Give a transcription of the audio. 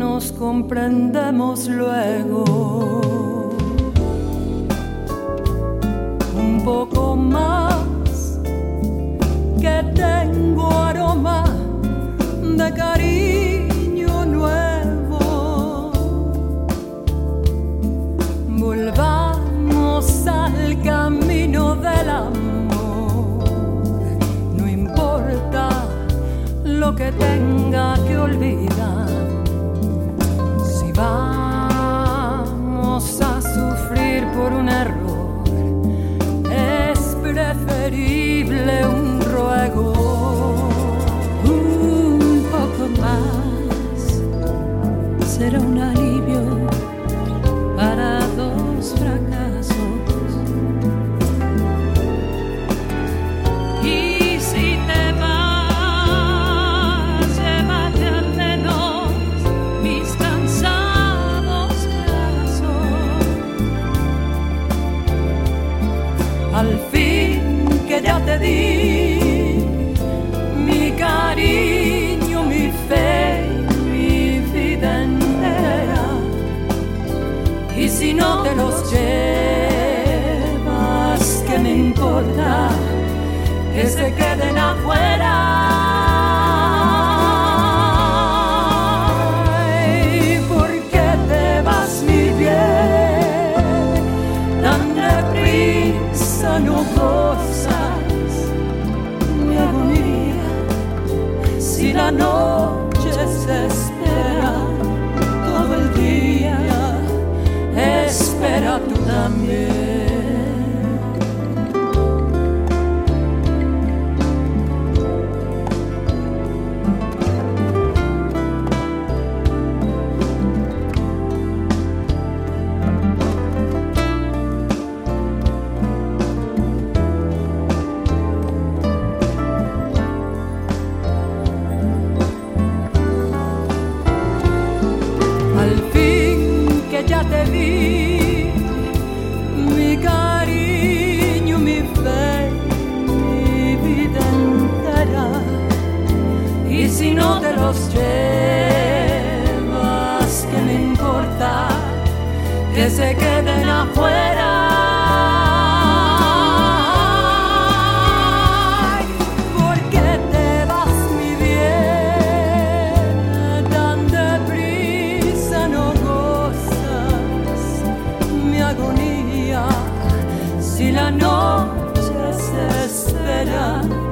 nos comprendemos luego. Un poco más que tengo aroma de cariño nuevo. Volvamos al camino del amor. No importa lo que tenga que Al fin que ya te di mi cariño, mi fe, mi vida entera. Y si no te los llevas, ¿qué me importa? Que se queden Si la noche se espera todo el día, espera tú también. Que me importa que se queden afuera, porque te vas, mi bien, tan de no gozas mi agonía si la noche se espera.